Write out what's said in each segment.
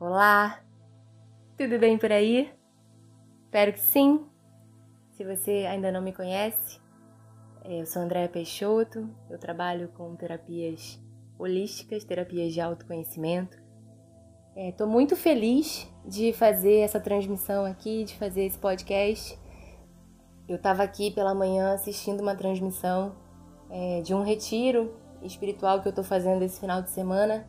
Olá! Tudo bem por aí? Espero que sim. Se você ainda não me conhece, eu sou Andréa Peixoto, eu trabalho com terapias holísticas, terapias de autoconhecimento. Estou é, muito feliz de fazer essa transmissão aqui, de fazer esse podcast. Eu estava aqui pela manhã assistindo uma transmissão é, de um retiro espiritual que eu estou fazendo esse final de semana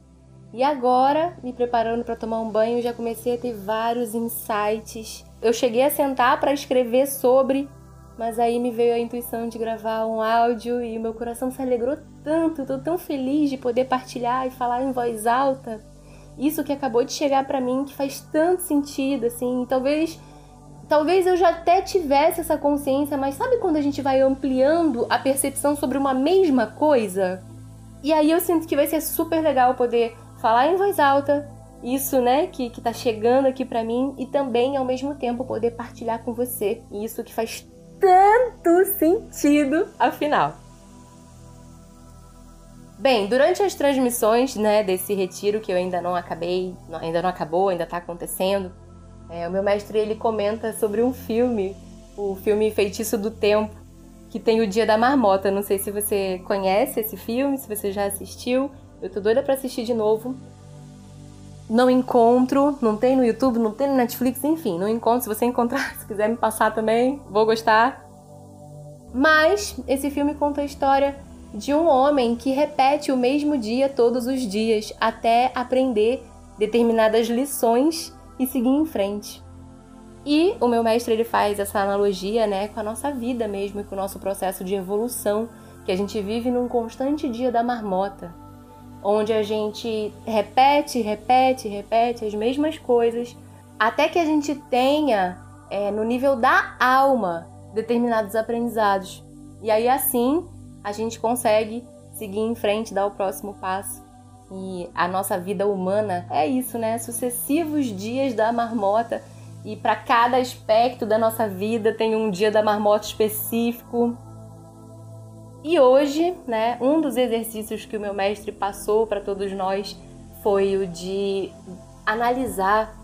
e agora, me preparando para tomar um banho, já comecei a ter vários insights. Eu cheguei a sentar para escrever sobre, mas aí me veio a intuição de gravar um áudio e meu coração se alegrou tanto, tô tão feliz de poder partilhar e falar em voz alta. Isso que acabou de chegar para mim que faz tanto sentido assim, talvez talvez eu já até tivesse essa consciência, mas sabe quando a gente vai ampliando a percepção sobre uma mesma coisa? E aí eu sinto que vai ser super legal poder falar em voz alta isso, né, que, que tá chegando aqui para mim e também ao mesmo tempo poder partilhar com você isso que faz tanto sentido afinal. Bem, durante as transmissões, né, desse retiro que eu ainda não acabei, ainda não acabou, ainda tá acontecendo, é, o meu mestre ele comenta sobre um filme, o filme Feitiço do Tempo, que tem o Dia da Marmota. Não sei se você conhece esse filme, se você já assistiu. Eu tô doida pra assistir de novo. Não encontro, não tem no YouTube, não tem no Netflix, enfim, não encontro. Se você encontrar, se quiser me passar também, vou gostar. Mas esse filme conta a história de um homem que repete o mesmo dia todos os dias até aprender determinadas lições e seguir em frente. E o meu mestre ele faz essa analogia, né, com a nossa vida mesmo, com o nosso processo de evolução, que a gente vive num constante dia da marmota onde a gente repete, repete, repete as mesmas coisas, até que a gente tenha é, no nível da alma determinados aprendizados. E aí assim a gente consegue seguir em frente, dar o próximo passo. E a nossa vida humana é isso, né? Sucessivos dias da marmota. E para cada aspecto da nossa vida tem um dia da marmota específico, e hoje, né, um dos exercícios que o meu mestre passou para todos nós foi o de analisar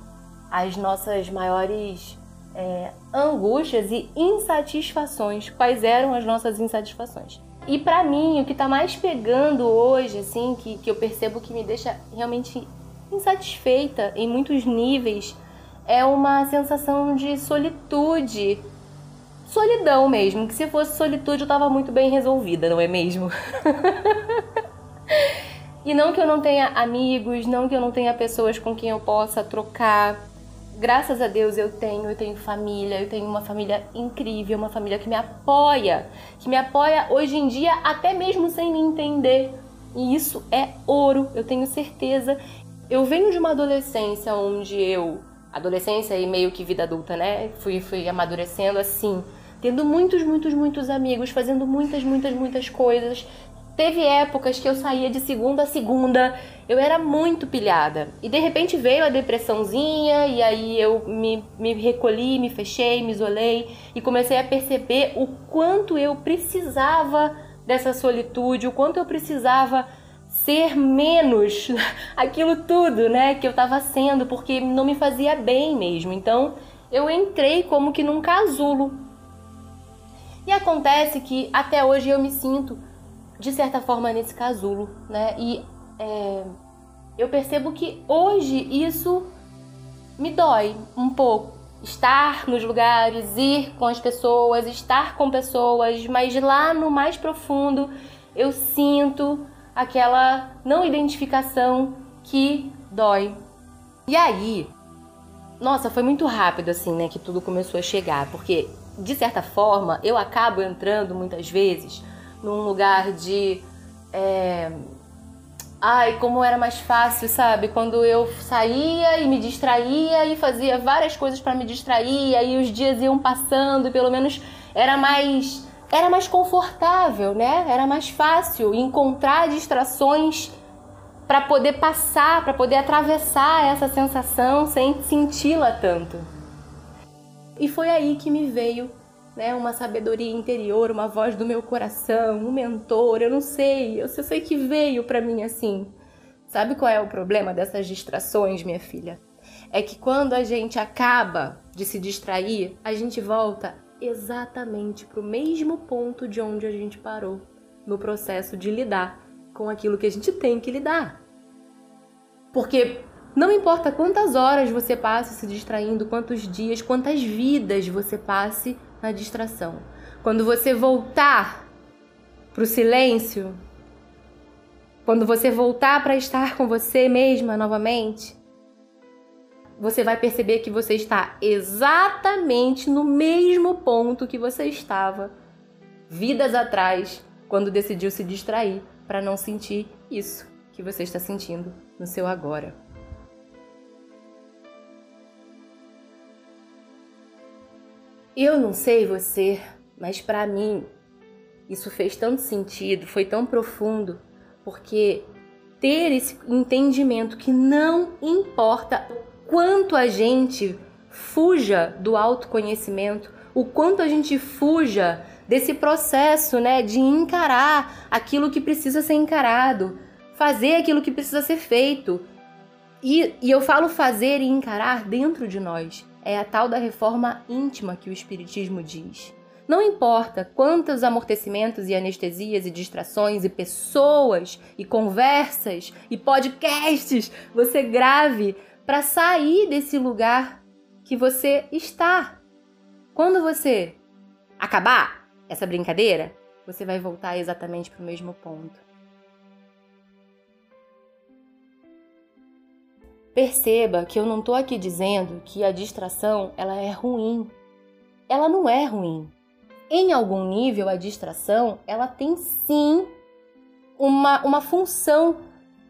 as nossas maiores é, angústias e insatisfações. Quais eram as nossas insatisfações? E para mim, o que está mais pegando hoje, assim, que, que eu percebo que me deixa realmente insatisfeita em muitos níveis, é uma sensação de solitude solidão mesmo, que se fosse solitude eu tava muito bem resolvida, não é mesmo? e não que eu não tenha amigos, não que eu não tenha pessoas com quem eu possa trocar. Graças a Deus eu tenho, eu tenho família, eu tenho uma família incrível, uma família que me apoia, que me apoia hoje em dia até mesmo sem me entender. E isso é ouro, eu tenho certeza. Eu venho de uma adolescência onde eu, adolescência e meio que vida adulta, né? Fui, fui amadurecendo assim, tendo muitos, muitos, muitos amigos, fazendo muitas, muitas, muitas coisas. Teve épocas que eu saía de segunda a segunda, eu era muito pilhada. E de repente veio a depressãozinha, e aí eu me, me recolhi, me fechei, me isolei e comecei a perceber o quanto eu precisava dessa solitude, o quanto eu precisava ser menos aquilo tudo, né, que eu estava sendo, porque não me fazia bem mesmo. Então, eu entrei como que num casulo, e acontece que até hoje eu me sinto, de certa forma, nesse casulo, né? E é, eu percebo que hoje isso me dói um pouco. Estar nos lugares, ir com as pessoas, estar com pessoas, mas lá no mais profundo eu sinto aquela não identificação que dói. E aí, nossa, foi muito rápido assim, né, que tudo começou a chegar, porque de certa forma, eu acabo entrando muitas vezes num lugar de. É... Ai, como era mais fácil, sabe? Quando eu saía e me distraía e fazia várias coisas para me distrair, aí os dias iam passando e pelo menos era mais era mais confortável, né? Era mais fácil encontrar distrações para poder passar, para poder atravessar essa sensação sem senti-la tanto. E foi aí que me veio né, uma sabedoria interior, uma voz do meu coração, um mentor, eu não sei, eu só sei que veio para mim assim. Sabe qual é o problema dessas distrações, minha filha? é que quando a gente acaba de se distrair, a gente volta exatamente para o mesmo ponto de onde a gente parou no processo de lidar com aquilo que a gente tem que lidar. Porque não importa quantas horas você passe se distraindo, quantos dias, quantas vidas você passe na distração. Quando você voltar para o silêncio, quando você voltar para estar com você mesma novamente, você vai perceber que você está exatamente no mesmo ponto que você estava vidas atrás, quando decidiu se distrair para não sentir isso que você está sentindo no seu agora. Eu não sei você, mas para mim isso fez tanto sentido, foi tão profundo porque ter esse entendimento que não importa o quanto a gente fuja do autoconhecimento, o quanto a gente fuja desse processo, né, de encarar aquilo que precisa ser encarado, fazer aquilo que precisa ser feito. E, e eu falo fazer e encarar dentro de nós. É a tal da reforma íntima que o Espiritismo diz. Não importa quantos amortecimentos e anestesias e distrações e pessoas e conversas e podcasts você grave para sair desse lugar que você está. Quando você acabar essa brincadeira, você vai voltar exatamente para o mesmo ponto. Perceba que eu não estou aqui dizendo que a distração ela é ruim. Ela não é ruim em algum nível, a distração, ela tem sim uma, uma função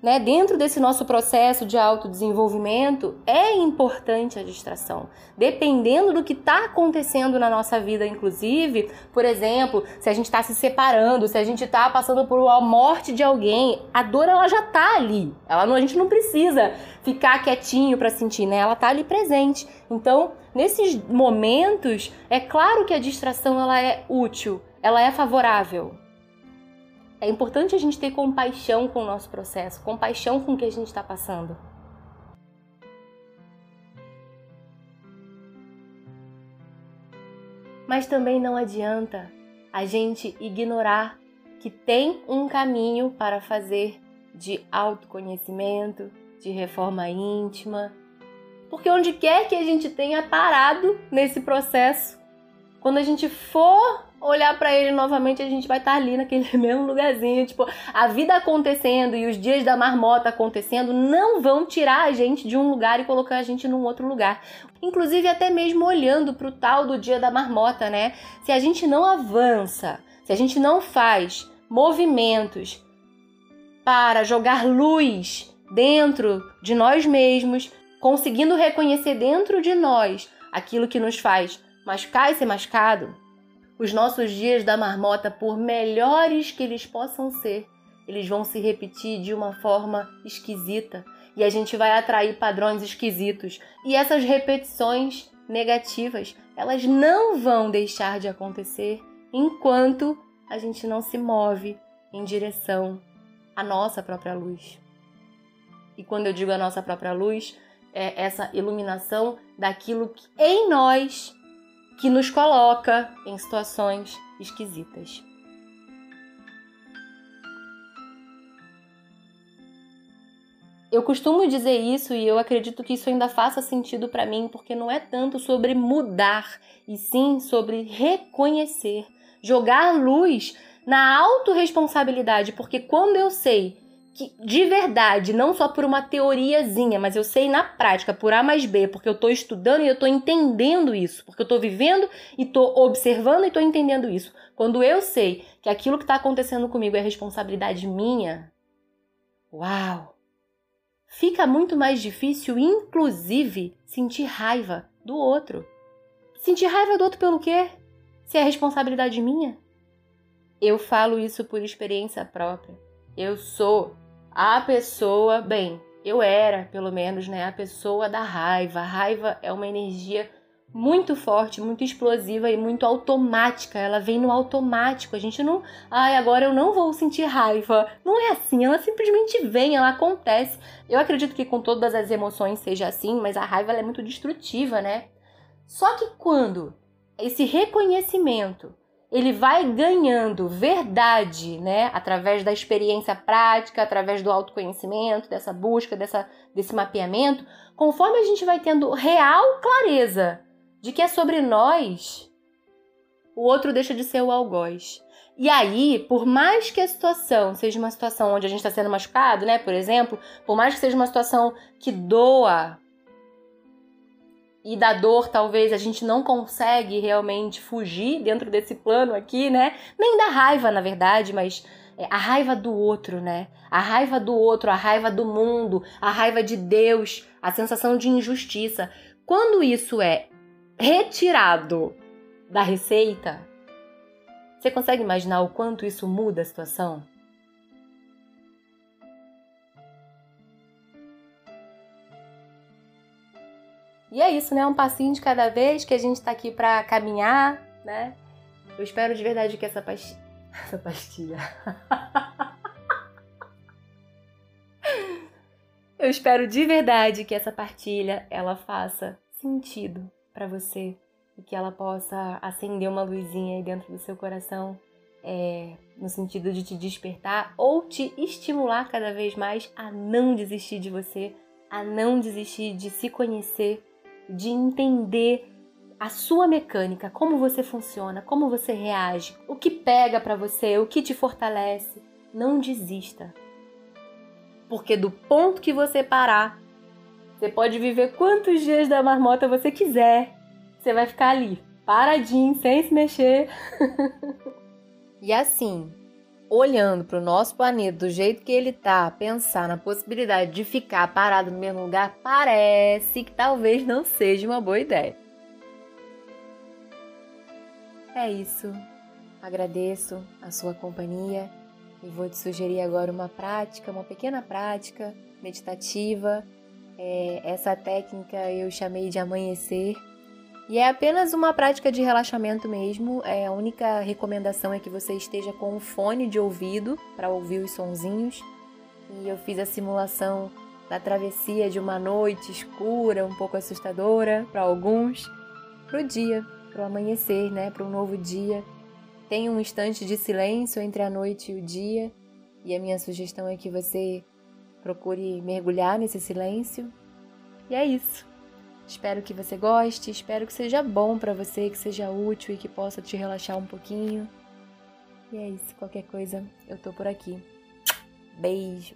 né? Dentro desse nosso processo de autodesenvolvimento, é importante a distração. Dependendo do que está acontecendo na nossa vida, inclusive, por exemplo, se a gente está se separando, se a gente está passando por uma morte de alguém, a dor ela já está ali. Ela não, a gente não precisa ficar quietinho para sentir, né? Ela está ali presente. Então, nesses momentos, é claro que a distração ela é útil, ela é favorável. É importante a gente ter compaixão com o nosso processo, compaixão com o que a gente está passando. Mas também não adianta a gente ignorar que tem um caminho para fazer de autoconhecimento, de reforma íntima, porque onde quer que a gente tenha parado nesse processo, quando a gente for olhar para ele novamente, a gente vai estar tá ali naquele mesmo lugarzinho, tipo, a vida acontecendo e os dias da marmota acontecendo não vão tirar a gente de um lugar e colocar a gente num outro lugar. Inclusive até mesmo olhando para o tal do dia da marmota, né? Se a gente não avança, se a gente não faz movimentos para jogar luz dentro de nós mesmos, conseguindo reconhecer dentro de nós aquilo que nos faz machucar e ser mascado, os nossos dias da marmota, por melhores que eles possam ser, eles vão se repetir de uma forma esquisita e a gente vai atrair padrões esquisitos. E essas repetições negativas, elas não vão deixar de acontecer enquanto a gente não se move em direção à nossa própria luz. E quando eu digo a nossa própria luz, é essa iluminação daquilo que em nós que nos coloca em situações esquisitas. Eu costumo dizer isso e eu acredito que isso ainda faça sentido para mim, porque não é tanto sobre mudar, e sim sobre reconhecer, jogar luz na autorresponsabilidade, porque quando eu sei que de verdade, não só por uma teoriazinha, mas eu sei na prática, por A mais B, porque eu estou estudando e eu estou entendendo isso, porque eu estou vivendo e estou observando e estou entendendo isso. Quando eu sei que aquilo que está acontecendo comigo é responsabilidade minha, uau! Fica muito mais difícil, inclusive, sentir raiva do outro. Sentir raiva do outro pelo quê? Se é responsabilidade minha? Eu falo isso por experiência própria. Eu sou a pessoa, bem, eu era, pelo menos, né, a pessoa da raiva. A raiva é uma energia muito forte, muito explosiva e muito automática. Ela vem no automático. A gente não, ai, agora eu não vou sentir raiva. Não é assim, ela simplesmente vem, ela acontece. Eu acredito que com todas as emoções seja assim, mas a raiva é muito destrutiva, né? Só que quando esse reconhecimento ele vai ganhando verdade, né, através da experiência prática, através do autoconhecimento, dessa busca, dessa, desse mapeamento, conforme a gente vai tendo real clareza de que é sobre nós, o outro deixa de ser o algoz. E aí, por mais que a situação seja uma situação onde a gente está sendo machucado, né, por exemplo, por mais que seja uma situação que doa, e da dor talvez a gente não consegue realmente fugir dentro desse plano aqui, né? Nem da raiva, na verdade, mas é a raiva do outro, né? A raiva do outro, a raiva do mundo, a raiva de Deus, a sensação de injustiça. Quando isso é retirado da receita, você consegue imaginar o quanto isso muda a situação? E é isso, né? Um passinho de cada vez que a gente tá aqui pra caminhar, né? Eu espero de verdade que essa pastilha. Essa pastilha. Eu espero de verdade que essa partilha ela faça sentido para você e que ela possa acender uma luzinha aí dentro do seu coração, é, no sentido de te despertar ou te estimular cada vez mais a não desistir de você, a não desistir de se conhecer de entender a sua mecânica, como você funciona, como você reage, o que pega para você, o que te fortalece. Não desista. Porque do ponto que você parar, você pode viver quantos dias da marmota você quiser. Você vai ficar ali, paradinho, sem se mexer. e assim, olhando para o nosso planeta do jeito que ele tá, pensar na possibilidade de ficar parado no mesmo lugar, parece que talvez não seja uma boa ideia. É isso. Agradeço a sua companhia e vou te sugerir agora uma prática, uma pequena prática meditativa. É, essa técnica eu chamei de amanhecer e é apenas uma prática de relaxamento mesmo. É, a única recomendação é que você esteja com um fone de ouvido para ouvir os sonzinhos. E eu fiz a simulação da travessia de uma noite escura, um pouco assustadora para alguns, para o dia, para o amanhecer, né? para um novo dia. Tem um instante de silêncio entre a noite e o dia, e a minha sugestão é que você procure mergulhar nesse silêncio. E é isso. Espero que você goste, espero que seja bom para você, que seja útil e que possa te relaxar um pouquinho. E é isso, qualquer coisa, eu tô por aqui. Beijo.